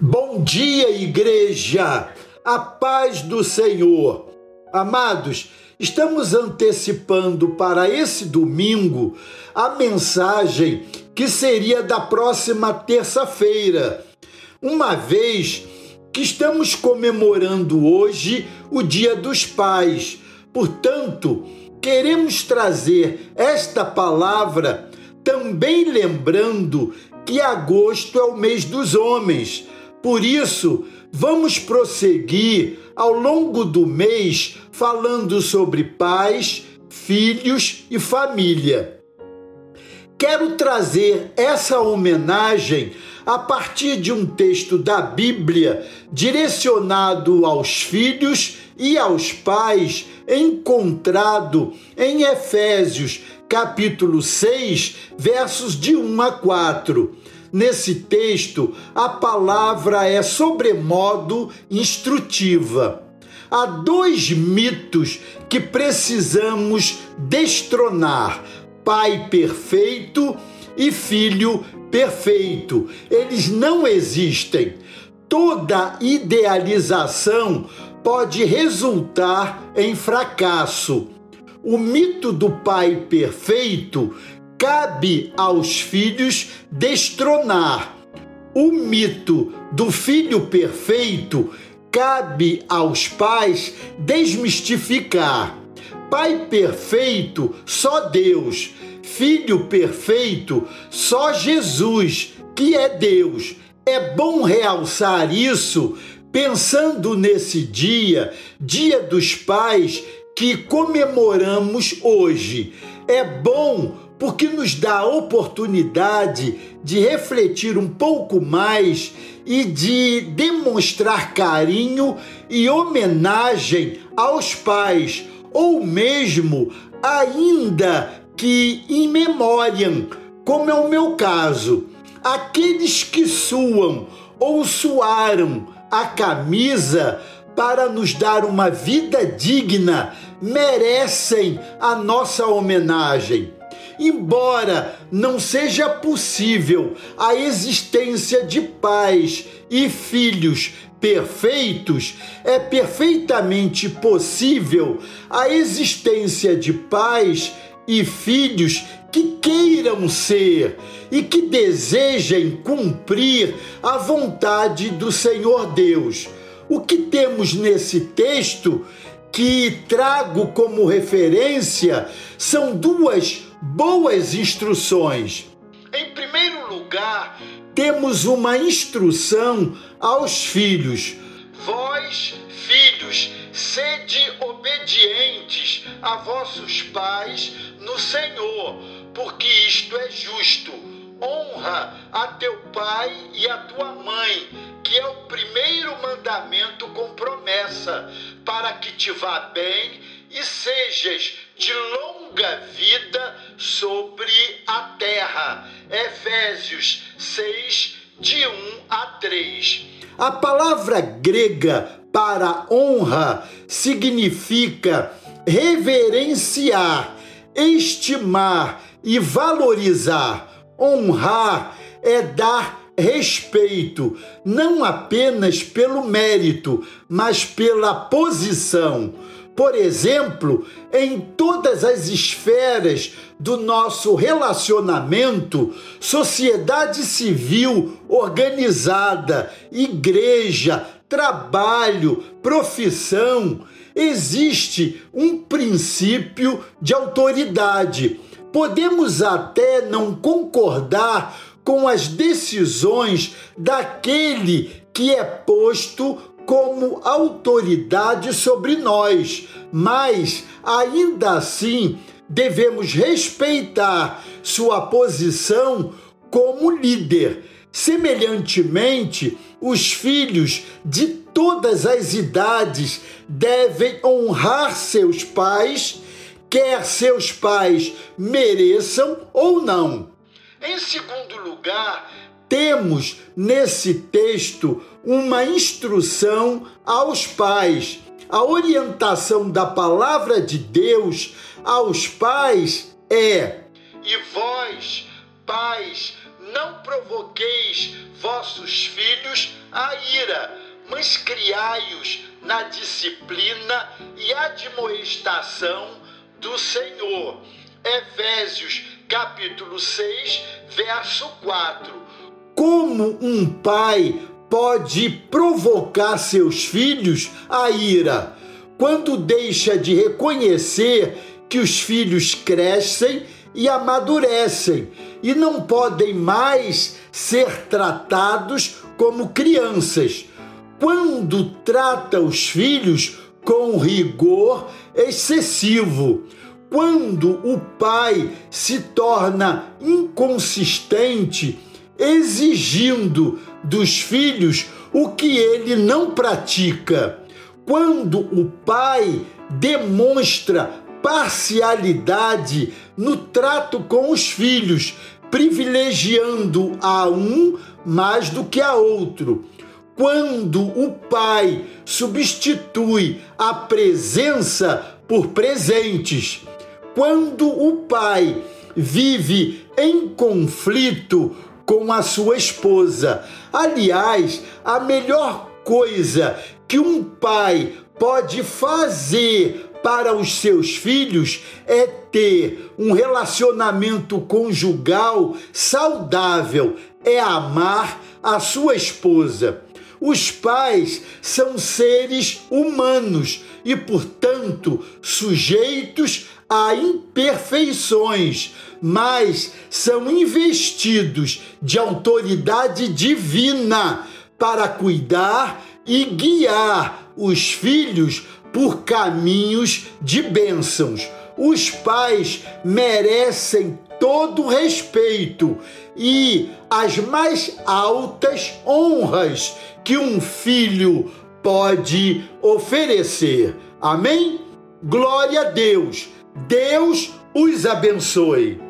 Bom dia, igreja! A paz do Senhor. Amados, estamos antecipando para esse domingo a mensagem que seria da próxima terça-feira, uma vez que estamos comemorando hoje o Dia dos Pais. Portanto, queremos trazer esta palavra também lembrando que agosto é o mês dos homens por isso, vamos prosseguir ao longo do mês falando sobre pais, filhos e família. Quero trazer essa homenagem a partir de um texto da Bíblia direcionado aos filhos e aos pais, encontrado em Efésios, capítulo 6, versos de 1 a 4 Nesse texto, a palavra é sobremodo instrutiva. Há dois mitos que precisamos destronar: pai perfeito e filho perfeito. Eles não existem. Toda idealização pode resultar em fracasso. O mito do pai perfeito cabe aos filhos destronar. O mito do filho perfeito cabe aos pais desmistificar. Pai perfeito, só Deus. Filho perfeito, só Jesus, que é Deus. É bom realçar isso pensando nesse dia, Dia dos Pais, que comemoramos hoje. É bom porque nos dá a oportunidade de refletir um pouco mais e de demonstrar carinho e homenagem aos pais, ou mesmo ainda que em memória, como é o meu caso, aqueles que suam ou suaram a camisa para nos dar uma vida digna merecem a nossa homenagem embora não seja possível a existência de pais e filhos perfeitos, é perfeitamente possível a existência de pais e filhos que queiram ser e que desejem cumprir a vontade do Senhor Deus. O que temos nesse texto que trago como referência são duas boas instruções. Em primeiro lugar, temos uma instrução aos filhos. Vós, filhos, sede obedientes a vossos pais no Senhor, porque isto é justo. Honra a teu pai e a tua mãe, que é o primeiro mandamento com promessa, para que te vá bem e sejas de longa vida sobre a terra. Efésios 6, de 1 a 3. A palavra grega para honra significa reverenciar, estimar e valorizar. Honrar é dar respeito, não apenas pelo mérito, mas pela posição por exemplo, em todas as esferas do nosso relacionamento, sociedade civil organizada, igreja, trabalho, profissão, existe um princípio de autoridade. Podemos até não concordar com as decisões daquele que é posto como autoridade sobre nós, mas ainda assim devemos respeitar sua posição como líder. Semelhantemente, os filhos de todas as idades devem honrar seus pais, quer seus pais mereçam ou não. Em segundo lugar, temos nesse texto uma instrução aos pais. A orientação da palavra de Deus aos pais é: E vós, pais, não provoqueis vossos filhos a ira, mas criai-os na disciplina e admoestação do Senhor. Efésios capítulo 6, verso 4. Como um pai pode provocar seus filhos a ira quando deixa de reconhecer que os filhos crescem e amadurecem e não podem mais ser tratados como crianças. Quando trata os filhos com rigor excessivo, quando o pai se torna inconsistente, exigindo dos filhos o que ele não pratica, quando o pai demonstra parcialidade no trato com os filhos, privilegiando a um mais do que a outro. Quando o pai substitui a presença por presentes, quando o pai vive em conflito com a sua esposa. Aliás, a melhor coisa que um pai pode fazer para os seus filhos é ter um relacionamento conjugal saudável, é amar a sua esposa. Os pais são seres humanos e, portanto, sujeitos a imperfeições, mas são investidos de autoridade divina para cuidar e guiar os filhos por caminhos de bênçãos. Os pais merecem todo respeito e as mais altas honras que um filho pode oferecer. Amém? Glória a Deus. Deus os abençoe.